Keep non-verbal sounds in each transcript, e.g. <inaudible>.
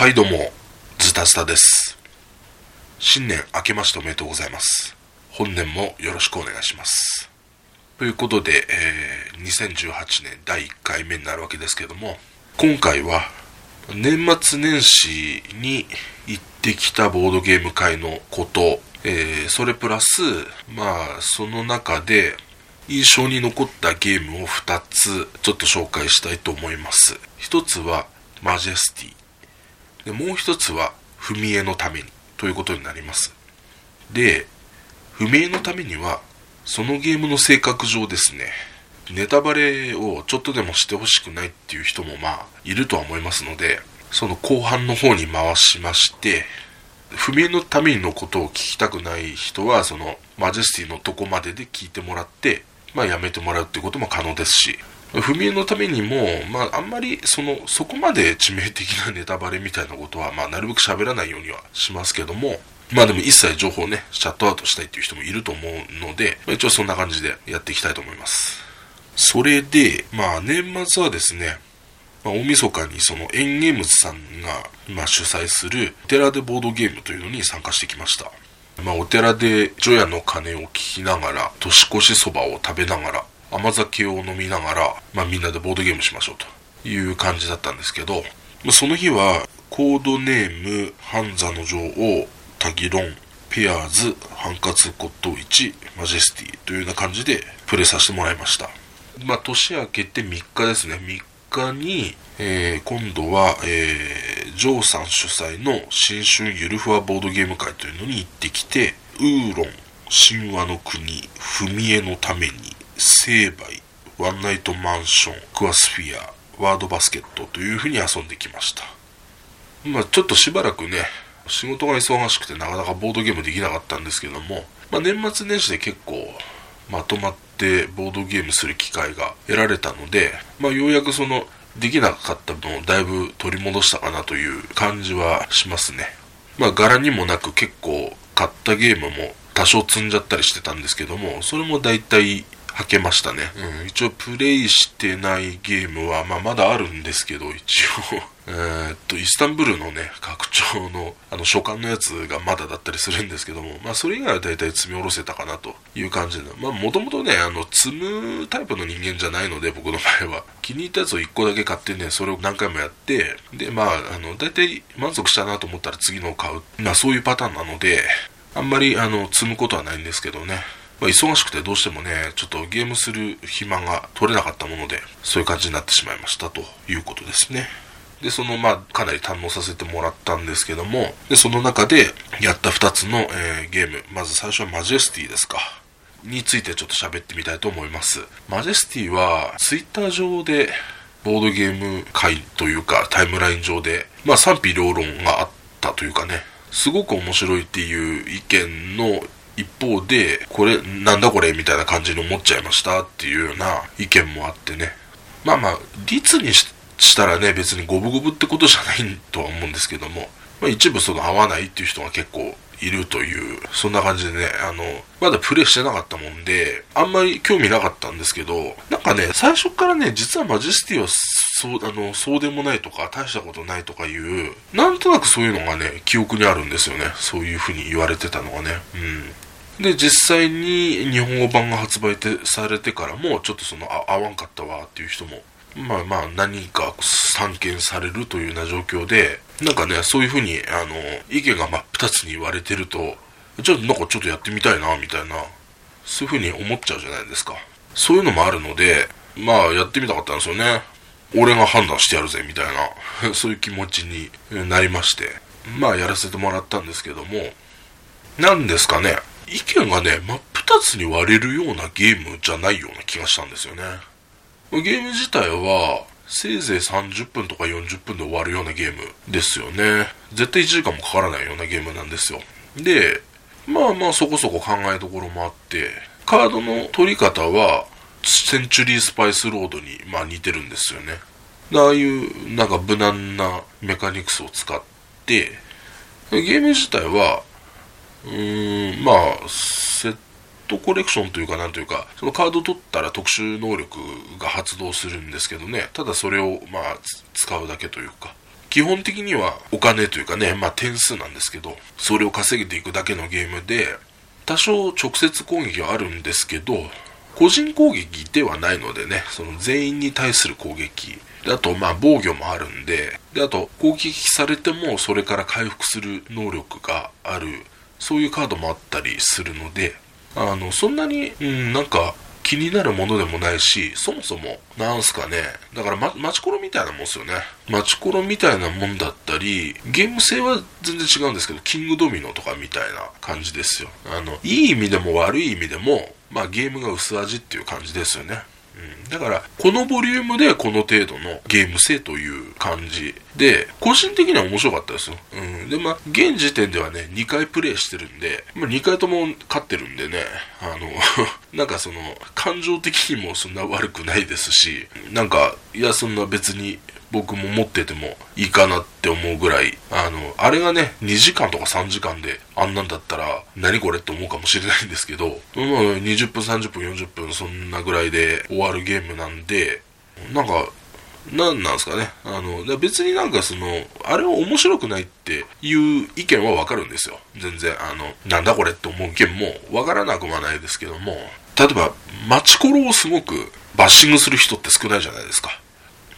はいどうも、ズタズタです。新年明けましておめでとうございます。本年もよろしくお願いします。ということで、えー2018年第1回目になるわけですけども、今回は年末年始に行ってきたボードゲーム会のこと、えーそれプラス、まあ、その中で印象に残ったゲームを2つちょっと紹介したいと思います。一つはマジェスティ。でもう一つは踏み絵のためにということになります。で踏み絵のためにはそのゲームの性格上ですねネタバレをちょっとでもしてほしくないっていう人もまあいるとは思いますのでその後半の方に回しまして踏み絵のためのことを聞きたくない人はそのマジェスティのとこまでで聞いてもらってまあやめてもらうっていうことも可能ですし踏み絵のためにも、まあ、あんまりそのそこまで致命的なネタバレみたいなことは、まあ、なるべく喋らないようにはしますけどもまあでも一切情報をねシャットアウトしたいっていう人もいると思うので、まあ、一応そんな感じでやっていきたいと思いますそれでまあ年末はですねまあ、大晦日にそのエンゲームズさんが、まあ、主催するお寺でボードゲームというのに参加してきました。まあ、お寺で除夜の鐘を聞きながら、年越しそばを食べながら、甘酒を飲みながら、まあ、みんなでボードゲームしましょうという感じだったんですけど、まあその日はコードネーム、ハンザの女王、タギロン、ペアーズ、ハンカツ骨董市、マジェスティというような感じでプレイさせてもらいました。まあ、年明けて3日ですね。3日に、えー今度は、えージョーさん主催の新春ゆるふわボードゲーム会というのに行ってきて、ウーロン、神話の国、踏み絵のために、成敗、ワンナイトマンション、クワスフィア、ワードバスケットというふうに遊んできました。まあちょっとしばらくね、仕事が忙しくてなかなかボードゲームできなかったんですけども、まあ年末年始で結構まとまってボードゲームする機会が得られたので、まあようやくそのできなかった分をだいぶ取り戻したかなという感じはしますね。まあ柄にもなく結構買ったゲームも多少積んじゃったりしてたんですけども、それも大体履けましたね。うん、一応プレイしてないゲームは、まあまだあるんですけど、一応。<laughs> えっと、イスタンブールのね、拡張の、あの、書簡のやつがまだだったりするんですけども、まあそれ以外は大体積み下ろせたかなという感じで、もともとね、あの、積むタイプの人間じゃないので、僕の場合は。気に入ったやつを1個だけ買ってね、それを何回もやって、で、まあ、あの、大体満足したなと思ったら次のを買う。まあそういうパターンなので、あんまり、あの、積むことはないんですけどね。まあ、忙しくてどうしてもね、ちょっとゲームする暇が取れなかったもので、そういう感じになってしまいましたということですね。で、その、まあ、かなり堪能させてもらったんですけども、で、その中でやった2つの、えーゲーム、まず最初はマジェスティですか。についてちょっと喋ってみたいと思います。マジェスティは、ツイッター上で、ボードゲーム会というか、タイムライン上で、まあ賛否両論があったというかね、すごく面白いっていう意見の一方で、これ、なんだこれみたいな感じに思っちゃいましたっていうような意見もあってね。まあまあ、率にしたらね、別に五分五分ってことじゃないとは思うんですけども、まあ一部その合わないっていう人が結構いるという、そんな感じでね、あの、まだプレイしてなかったもんで、あんまり興味なかったんですけど、なんかね、最初からね、実はマジェスティはそう、あの、そうでもないとか、大したことないとかいう、なんとなくそういうのがね、記憶にあるんですよね。そういうふうに言われてたのがね。うん。で、実際に日本語版が発売されてからも、ちょっとその、あ合わんかったわっていう人も、まあまあ、何人か散見されるというような状況で、なんかね、そういうふうに、あの、意見が真っ二つに言われてると、じゃあなんかちょっとやってみたいな、みたいな、そういうふうに思っちゃうじゃないですか。そういうのもあるので、まあ、やってみたかったんですよね。俺が判断してやるぜ、みたいな、<laughs> そういう気持ちになりまして、まあ、やらせてもらったんですけども、なんですかね、意見がね、真っ二つに割れるようなゲームじゃないような気がしたんですよね。ゲーム自体は、せいぜい30分とか40分で終わるようなゲームですよね。絶対1時間もかからないようなゲームなんですよ。で、まあまあそこそこ考えどころもあって、カードの取り方は、センチュリースパイスロードに、まあ似てるんですよね。ああいう、なんか無難なメカニクスを使って、ゲーム自体は、うーん、まあ、セットコレクションというか、なんというか、そのカード取ったら特殊能力が発動するんですけどね、ただそれを、まあ、使うだけというか、基本的にはお金というかね、まあ点数なんですけど、それを稼げていくだけのゲームで、多少直接攻撃はあるんですけど、個人攻撃ではないのでね、その全員に対する攻撃で。あと、まあ、防御もあるんで、で、あと、攻撃されてもそれから回復する能力がある、そういうカードもあったりするので、あの、そんなに、うん、なんか、気になるものでもないし、そもそも、なんすかね、だから、ま、マチコロみたいなもんですよね。マチコロみたいなもんだったり、ゲーム性は全然違うんですけど、キングドミノとかみたいな感じですよ。あの、いい意味でも悪い意味でも、まあゲームが薄味っていう感じですよね。うん、だから、このボリュームでこの程度のゲーム性という感じで、個人的には面白かったですよ。うん。で、まあ、現時点ではね、2回プレイしてるんで、まあ、2回とも勝ってるんでね、あの <laughs> なんかその、感情的にもそんな悪くないですし、なんか、いや、そんな別に僕も持っててもいいかなって思うぐらい、あの、あれがね、2時間とか3時間であんなんだったら、何これって思うかもしれないんですけど、まあ、20分、30分、40分、そんなぐらいで終わるゲームなんで、なんか、なんなんですかね。あの、別になんかその、あれは面白くないっていう意見はわかるんですよ。全然、あの、なんだこれって思う意見もわからなくはないですけども、例えば、マチコロをすごくバッシングする人って少ないじゃないですか。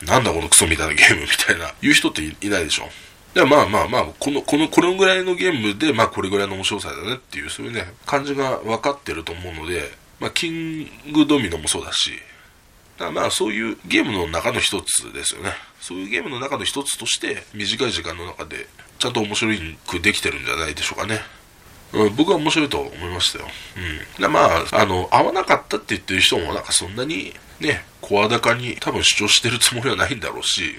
なんだこのクソみたいなゲームみたいな、言う人っていないでしょ。でまあまあまあ、この、この、このぐらいのゲームで、まあこれぐらいの面白さだねっていう、そういうね、感じが分かってると思うので、まあキングドミノもそうだし、だまあそういうゲームの中の一つですよね。そういうゲームの中の一つとして、短い時間の中で、ちゃんと面白くできてるんじゃないでしょうかね。うん、僕は面白いと思いましたよ。うん。まあ、あの、合わなかったって言ってる人もなんかそんなにね、声高に多分主張してるつもりはないんだろうし、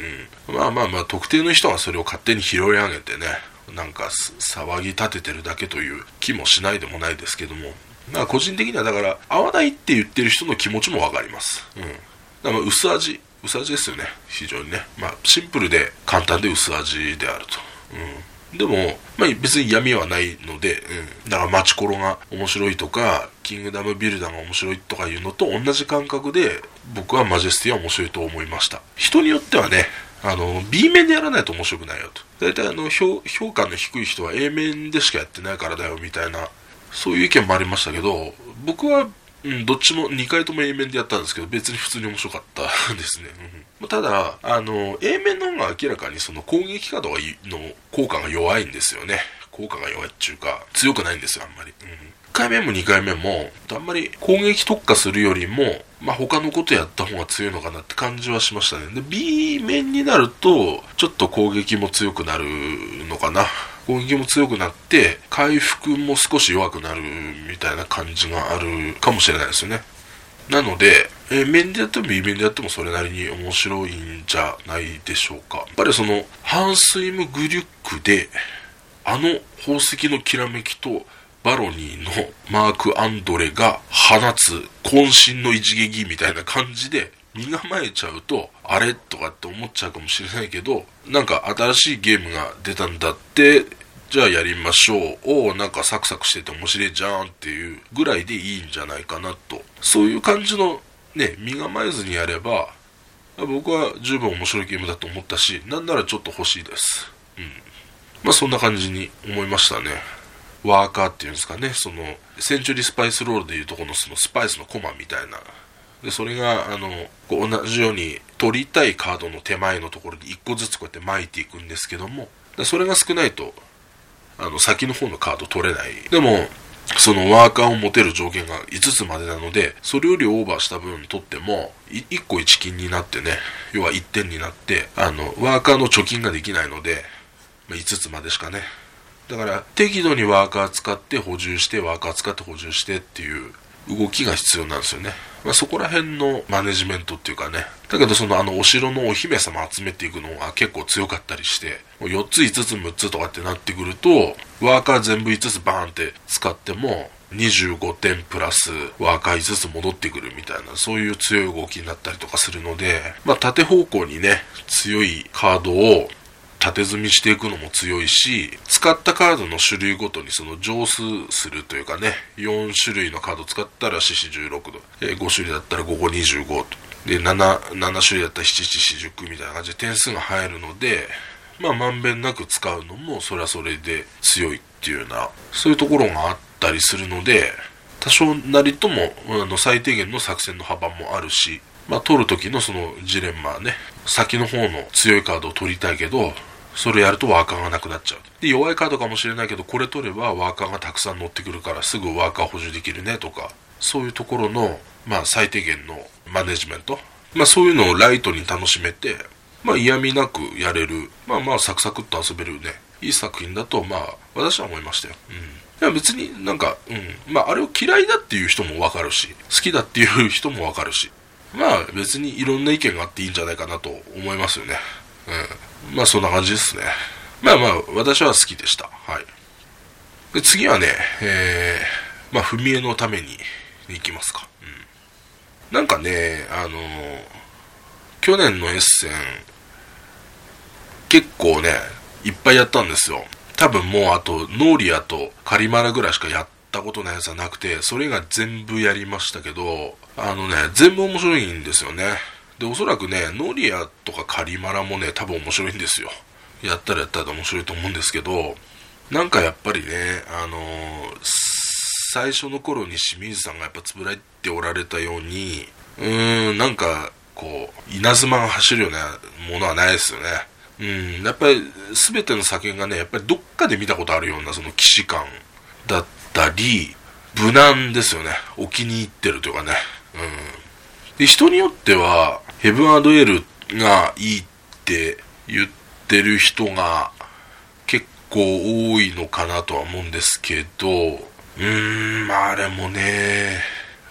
うん、まあまあまあ特定の人がそれを勝手に拾い上げてね、なんか騒ぎ立ててるだけという気もしないでもないですけども、まあ個人的にはだから合わないって言ってる人の気持ちもわかります。うん。だから薄味、薄味ですよね、非常にね。まあシンプルで簡単で薄味であると。うん。でも、まあ、別に闇はないので、うん、だからマチコロが面白いとか、キングダムビルダーが面白いとかいうのと同じ感覚で、僕はマジェスティは面白いと思いました。人によってはね、あの、B 面でやらないと面白くないよと。大体あの、評価の低い人は A 面でしかやってないからだよみたいな、そういう意見もありましたけど、僕はうん、どっちも2回とも A 面でやったんですけど、別に普通に面白かったですね。うん、ただ、あの、A 面の方が明らかにその攻撃カードの効果が弱いんですよね。効果が弱いっていうか、強くないんですよ、あんまり。うん、1回目も2回目も、あんまり攻撃特化するよりも、まあ、他のことやった方が強いのかなって感じはしましたね。で、B 面になると、ちょっと攻撃も強くなるのかな。攻撃も強くなって、回復も少し弱くなるみたいな感じがあるかもしれないですよね。なので、え面でやっても B 面でやってもそれなりに面白いんじゃないでしょうか。やっぱりその、ハンスイムグリュックで、あの宝石のきらめきと、バロニーのマーク・アンドレが放つ渾身の一撃みたいな感じで身構えちゃうと、あれ？とかって思っちゃうかもしれないけど、なんか新しいゲームが出たんだって、じゃあやりましょう。おお、なんかサクサクしてて面白いじゃんっていうぐらいでいいんじゃないかなと。そういう感じのね、身構えずにやれば、僕は十分面白いゲームだと思ったし、なんならちょっと欲しいです。うん。まあそんな感じに思いましたね。ワーカーっていうんですかね、その、センチュリースパイスロールでいうとこのそのスパイスのコマみたいなで、それが、あの、こう同じように取りたいカードの手前のところに1個ずつこうやって巻いていくんですけども、それが少ないと、あの、先の方のカード取れない。でも、そのワーカーを持てる条件が5つまでなので、それよりオーバーした分取っても、1個1金になってね、要は1点になって、あの、ワーカーの貯金ができないので、まあ、5つまでしかね。だから、適度にワーカー使って補充して、ワーカー使って補充してっていう動きが必要なんですよね。まあ、そこら辺のマネジメントっていうかね。だけどそのあのお城のお姫様集めていくのが結構強かったりして、4つ5つ6つとかってなってくると、ワーカー全部5つバーンって使っても、25点プラスワーカー5つ戻ってくるみたいな、そういう強い動きになったりとかするので、まあ縦方向にね、強いカードを縦積みしていくのも強いし、使ったカードの種類ごとにその乗数するというかね、4種類のカード使ったら四四16度、え5種類だったら5 5 25と、で、7、7種類だったら7、7、10みたいな感じで点数が入るので、まあまんべんなく使うのもそれはそれで強いっていうようなそういうところがあったりするので多少なりともあの最低限の作戦の幅もあるしまあ取る時のそのジレンマね先の方の強いカードを取りたいけどそれやるとワーカーがなくなっちゃう。で弱いカードかもしれないけどこれ取ればワーカーがたくさん乗ってくるからすぐワーカー補充できるねとかそういうところの、まあ、最低限のマネジメント、まあ、そういうのをライトに楽しめて、まあ、嫌味なくやれる。まあまあサクサクっと遊べるね。いい作品だとまあ私は思いましたよ、うん、いや別になんか、うん、まああれを嫌いだっていう人もわかるし好きだっていう人もわかるし。まあ別にいろんな意見があっていいんじゃないかなと思いますよね。うん。まあそんな感じですね。まあまあ私は好きでした。はい。で次はねえー、まあ踏み絵のためにいきますか。うん。なんかねあのー、去年のエッセン結構ねいっぱいやったんですよ。多分もうあとノーリアとカリマラぐらいしかやったことないやつはなくてそれが全部やりましたけどあのね全部面白いんですよね。でおそらくねノリアとかカリマラもね多分面白いんですよやったらやったら面白いと思うんですけどなんかやっぱりねあのー、最初の頃に清水さんがやっぱつぶらいておられたようにうーんなんかこう稲妻が走るようなものはないですよねうん、やっぱり全ての作品がね、やっぱりどっかで見たことあるようなその騎士感だったり、無難ですよね。お気に入ってるというかね。うん。で、人によっては、ヘブンエルがいいって言ってる人が結構多いのかなとは思うんですけど、うーん、まああれもね、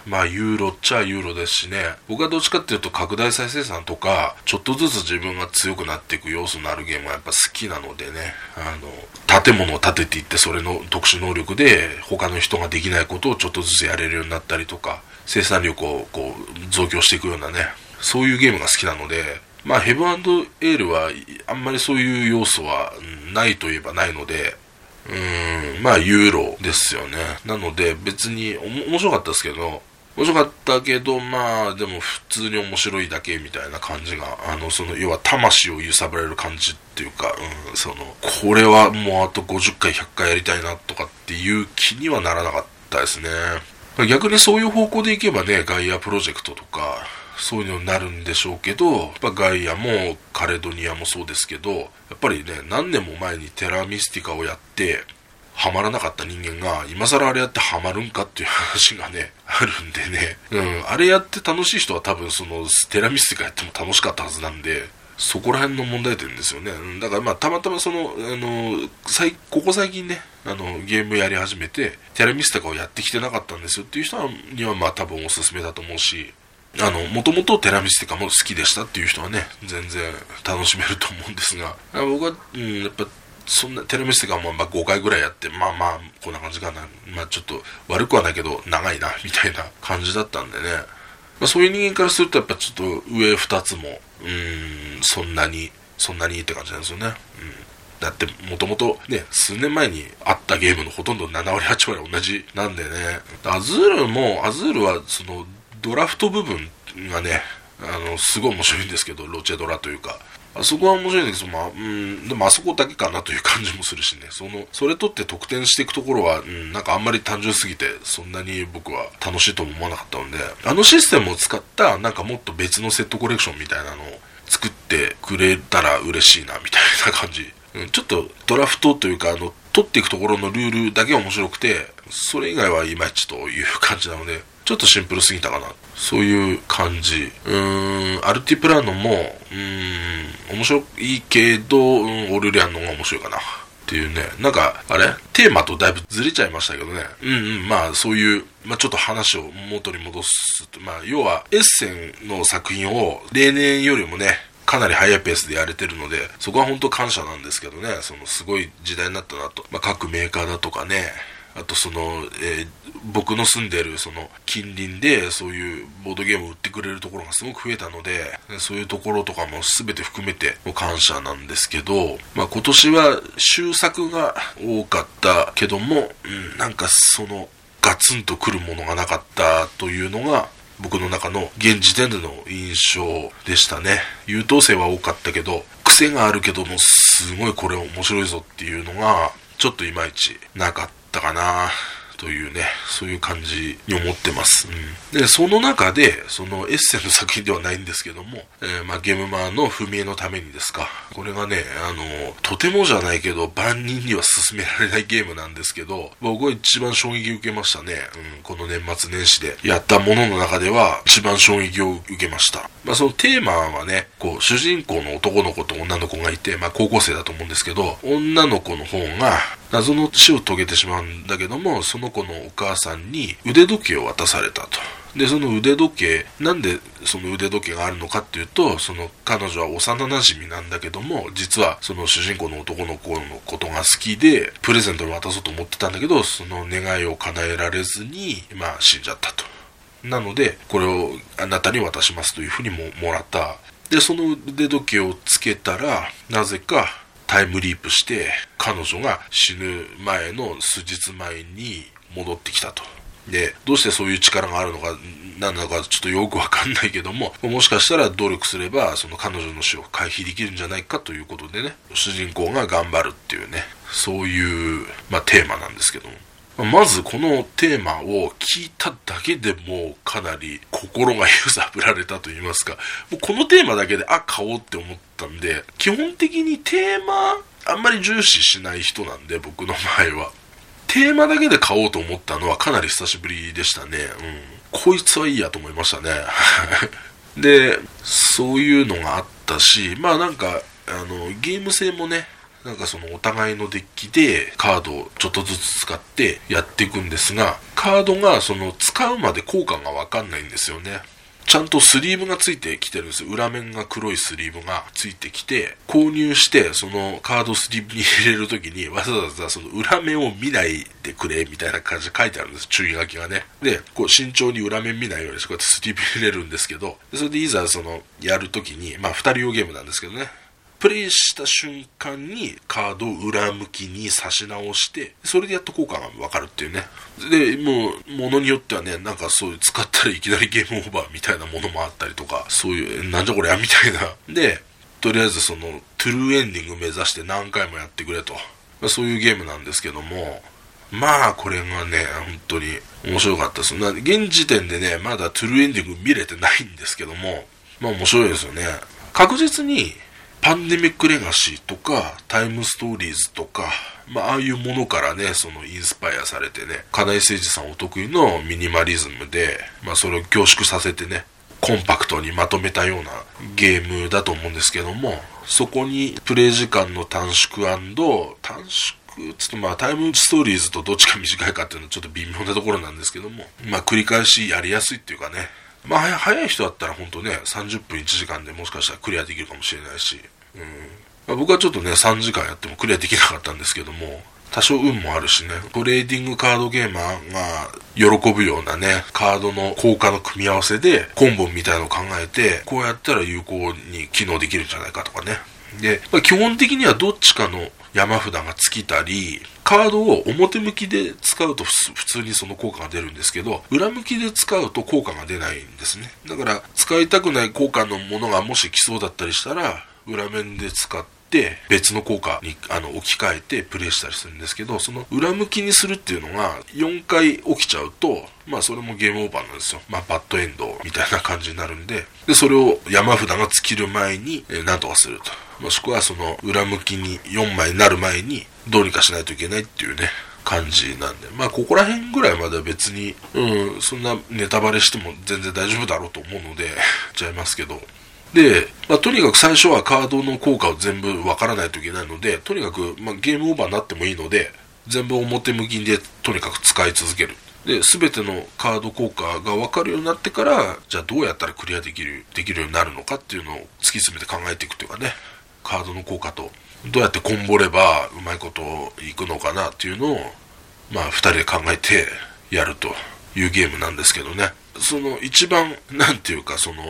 まあユーロっちゃユーロですしね。僕はどっちかっていうと拡大再生産とかちょっとずつ自分が強くなっていく要素のあるゲームがやっぱ好きなのでね。あの建物を建てていってそれの特殊能力で他の人ができないことをちょっとずつやれるようになったりとか生産力をこう増強していくようなね。そういうゲームが好きなのでまあヘブンエールはあんまりそういう要素はないといえばないのでうんまあユーロですよねなので別に面白かったですけど面白かったけど、まあ、でも普通に面白いだけみたいな感じが、あの、その、要は魂を揺さぶられる感じっていうか、うん、その、これはもうあと50回、100回やりたいなとかっていう気にはならなかったですね。逆にそういう方向でいけばね、ガイアプロジェクトとか、そういうのになるんでしょうけど、やっぱガイアもカレドニアもそうですけど、やっぱりね、何年も前にテラミスティカをやって、ハマらなかった人間が、今更あれやってハマるんかっていう話がね、あるんでね。うん、あれやって楽しい人は多分その、テラミスティカやっても楽しかったはずなんで、そこら辺の問題点ですよね。だからまあ、たまたまその、あの、最、ここ最近ね、あの、ゲームやり始めて、テラミスティカをやってきてなかったんですよっていう人にはまあ多分おすすめだと思うし、あの、もともとテラミスティカも好きでしたっていう人はね、全然楽しめると思うんですが、僕は、うん、やっぱそんなテレビスがまあ5回ぐらいやってまあまあこんな感じかな。まあちょっと悪くはないけど長いなみたいな感じだったんでね、まあ、そういう人間からするとやっぱちょっと上2つもうんそんなにそんなにいいって感じなんですよね、うん、だってもともとね数年前にあったゲームのほとんど7割8割同じなんでね。アズールもアズールはそのドラフト部分がねあのすごい面白いんですけどロチェドラというか。あそこは面白いんだけど、まあ、うん、でもあそこだけかなという感じもするしね、その、それとって得点していくところは、うん、なんかあんまり単純すぎて、そんなに僕は楽しいとも思わなかったので、あのシステムを使った、なんかもっと別のセットコレクションみたいなのを作ってくれたら嬉しいな、みたいな感じ。うん、ちょっとドラフトというか、あの、取っていくところのルールだけ面白くて、それ以外はいまいちという感じなので、ちょっとシンプルすぎたかな。そういう感じ。うーん、アルティプラノも、うーん、面白いけど、うん、オルレアンの方が面白いかな。っていうね。なんか、あれ？テーマとだいぶずれちゃいましたけどね。うんうん、まあそういう、まあちょっと話を元に戻す、まあ要はエッセンの作品を例年よりもね、かなり速いペースでやれてるので、そこは本当感謝なんですけどね、そのすごい時代になったなと。まあ各メーカーだとかね、あとその、えー、僕の住んでるその近隣でそういうボードゲームを売ってくれるところがすごく増えたので、そういうところとかも全て含めて感謝なんですけど、まあ今年は終作が多かったけども、うん、なんかそのガツンとくるものがなかったというのが僕の中の現時点での印象でしたね。優等生は多かったけど、癖があるけども、すごいこれ面白いぞっていうのが、ちょっといまいちなかったたかな。というね、そういう感じに思ってます。うん、で、その中で、そのエッセンの作品ではないんですけども、えー、まあ、ゲームマーの踏み絵のためにですか、これがね、あの、とてもじゃないけど、万人には勧められないゲームなんですけど、僕は一番衝撃を受けましたね。うん、この年末年始でやったものの中では、一番衝撃を受けました。まあ、そのテーマはね、こう、主人公の男の子と女の子がいて、まあ、高校生だと思うんですけど、女の子の方が、謎の死を遂げてしまうんだけども、その子のお母さんに腕時計を渡されたと。で、その腕時計、なんでその腕時計があるのかっていうと、その彼女は幼馴染なんだけども、実はその主人公の男の子のことが好きで、プレゼントに渡そうと思ってたんだけど、その願いを叶えられずに、まあ死んじゃったと。なので、これをあなたに渡しますというふうにももらった。で、その腕時計をつけたら、なぜかタイムリープして彼女が死ぬ前の数日前に戻ってきたと。で、どうしてそういう力があるのか、何なのかちょっとよくわかんないけども、もしかしたら努力すれば、その彼女の死を回避できるんじゃないかということでね、主人公が頑張るっていうね、そういう、まあ、テーマなんですけども。まずこのテーマを聞いただけでもうかなり心が揺さぶられたと言いますか、<laughs> もうこのテーマだけで、あ、買おうって思ったんで、基本的にテーマあんまり重視しない人なんで、僕の場合は。テーマだけで買おうと思ったのはかなり久しぶりでしたね。うん。こいつはいいやと思いましたね。<laughs> で、そういうのがあったし、まあなんか、あの、ゲーム性もね、なんかそのお互いのデッキでカードをちょっとずつ使ってやっていくんですが、カードがその使うまで効果がわかんないんですよね。ちゃんとスリーブがついてきてるんですよ。裏面が黒いスリーブがついてきて、購入して、そのカードスリーブに入れるときに、わざわざその裏面を見ないでくれ、みたいな感じで書いてあるんです。注意書きがね。で、こう慎重に裏面見ないようにして、こうやってスリーブ入れるんですけど、それでいざその、やるときに、まあ二人用ゲームなんですけどね。プレイした瞬間にカードを裏向きに差し直して、それでやっと効果がわかるっていうね。で、もう、ものによってはね、なんかそういう使ったらいきなりゲームオーバーみたいなものもあったりとか、そういう、なんじゃこりゃみたいな。で、とりあえずその、トゥルーエンディング目指して何回もやってくれと。そういうゲームなんですけども、まあ、これがね、本当に面白かったです。な現時点でね、まだトゥルーエンディング見れてないんですけども、まあ面白いですよね。確実にパンデミックレガシーとか、タイムストーリーズとか、まあ、ああいうものからね、そのインスパイアされてね、金井誠司さんお得意のミニマリズムで、まあ、それを凝縮させてね、コンパクトにまとめたようなゲームだと思うんですけども、そこにプレイ時間の短縮短縮つってまあタイムストーリーズとどっちが短いかっていうのはちょっと微妙なところなんですけども、まあ繰り返しやりやすいっていうかね、まあ、早い人だったら本当ね、30分1時間でもしかしたらクリアできるかもしれないし、うん。まあ、僕はちょっとね、3時間やってもクリアできなかったんですけども、多少運もあるしね、トレーディングカードゲーマーが喜ぶようなね、カードの効果の組み合わせで、コンボみたいなのを考えて、こうやったら有効に機能できるんじゃないかとかね。で、まあ、基本的にはどっちかの山札が尽きたり、カードを表向きで使うと普通にその効果が出るんですけど、裏向きで使うと効果が出ないんですね。だから、使いたくない効果のものがもし来そうだったりしたら、裏面で使って、別の効果にあの置き換えてプレイしたりするんですけど、その裏向きにするっていうのが4回起きちゃうと、まあそれもゲームオーバーなんですよ。まあバッドエンドみたいな感じになるんで、で、それを山札が尽きる前に、え、何とかすると。もしくはその裏向きに4枚になる前にどうにかしないといけないっていうね、感じなんで、まあここら辺ぐらいまでは別に、うん、そんなネタバレしても全然大丈夫だろうと思うので、ちゃいますけど。で、まあ、とにかく最初はカードの効果を全部わからないといけないので、とにかく、まあ、ゲームオーバーになってもいいので、全部表向きでとにかく使い続ける。で、すべてのカード効果がわかるようになってから、じゃあどうやったらクリアできる、できるようになるのかっていうのを突き詰めて考えていくというかね、カードの効果と、どうやってこんぼればうまいこといくのかなっていうのを、まあ、2人で考えてやるというゲームなんですけどね。その一番、何て言うか、その、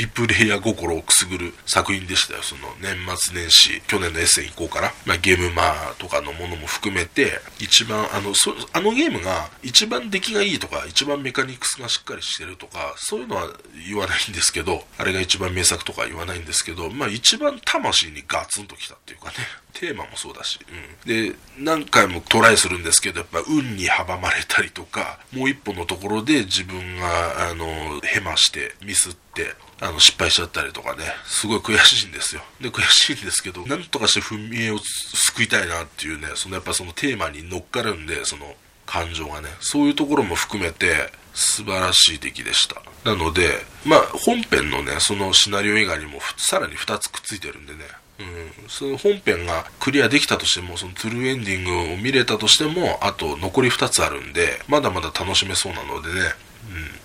リプレイヤー心をくすぐる作品でしたよ。その年末年始、去年のエッセン以降から、まあ、ゲームマーとかのものも含めて、一番、あの、そあのゲームが一番出来がいいとか、一番メカニクスがしっかりしてるとか、そういうのは言わないんですけど、あれが一番名作とか言わないんですけど、まあ一番魂にガツンときたっていうかね、テーマもそうだし、うん。で、何回もトライするんですけど、やっぱ運に阻まれたりとか、もう一歩のところで自分が、あの、ヘマしてミスって、あの、失敗しちゃったりとかね、すごい悔しいんですよ。で、悔しいんですけど、なんとかして踏み絵を救いたいなっていうね、そのやっぱそのテーマに乗っかるんで、その感情がね、そういうところも含めて、素晴らしい出来でした。なので、まあ、本編のね、そのシナリオ以外にも、さらに2つくっついてるんでね、うん、その本編がクリアできたとしても、そのトゥルーエンディングを見れたとしても、あと残り2つあるんで、まだまだ楽しめそうなのでね、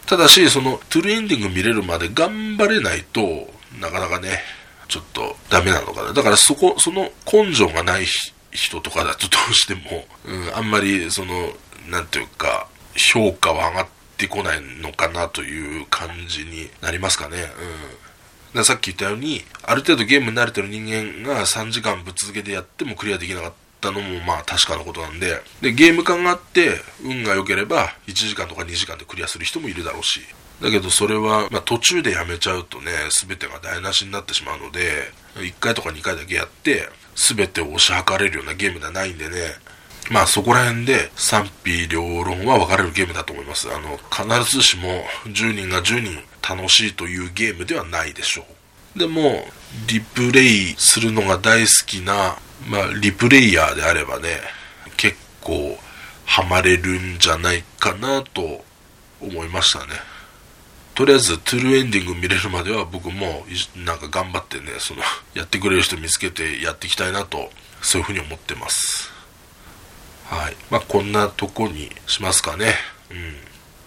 ただし、そのトゥルーエンディング見れるまで頑張れないとなかなかね、ちょっとダメなのかな。だからそこ、その根性がない人とかだとどうしても、うん、あんまりその、なんていうか、評価は上がってこないのかなという感じになりますかね。うん。さっき言ったように、ある程度ゲームに慣れてる人間が3時間ぶっ続けでやってもクリアできなかったったのもまあ確かなことなんで、で、ゲーム感があって、運が良ければ1時間とか2時間でクリアする人もいるだろうし、だけどそれは、まあ、途中でやめちゃうとね、全てが台無しになってしまうので、1回とか2回だけやって、全てを押し量れるようなゲームではないんでね、まあそこら辺で賛否両論は分かれるゲームだと思います。あの、必ずしも10人が10人楽しいというゲームではないでしょう。でも、リプレイするのが大好きなまあ、リプレイヤーであればね、結構ハマれるんじゃないかなと思いましたね。とりあえず、トゥルーエンディング見れるまでは僕もなんか頑張ってね、その、<laughs> やってくれる人見つけてやっていきたいなと、そういうふうに思ってます。はい。まあ、こんなとこにしますかね。うん。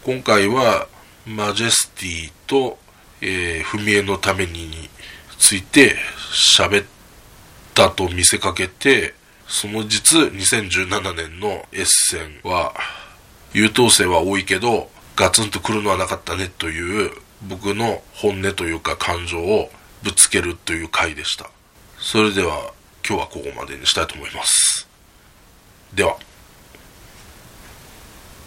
今回は、マジェスティと、えー、踏み絵のためにについて喋ってだと見せかけて、その実2017年のエッセンは、優等生は多いけど、ガツンとくるのはなかったねという僕の本音というか感情をぶつけるという回でした。それでは今日はここまでにしたいと思います。では。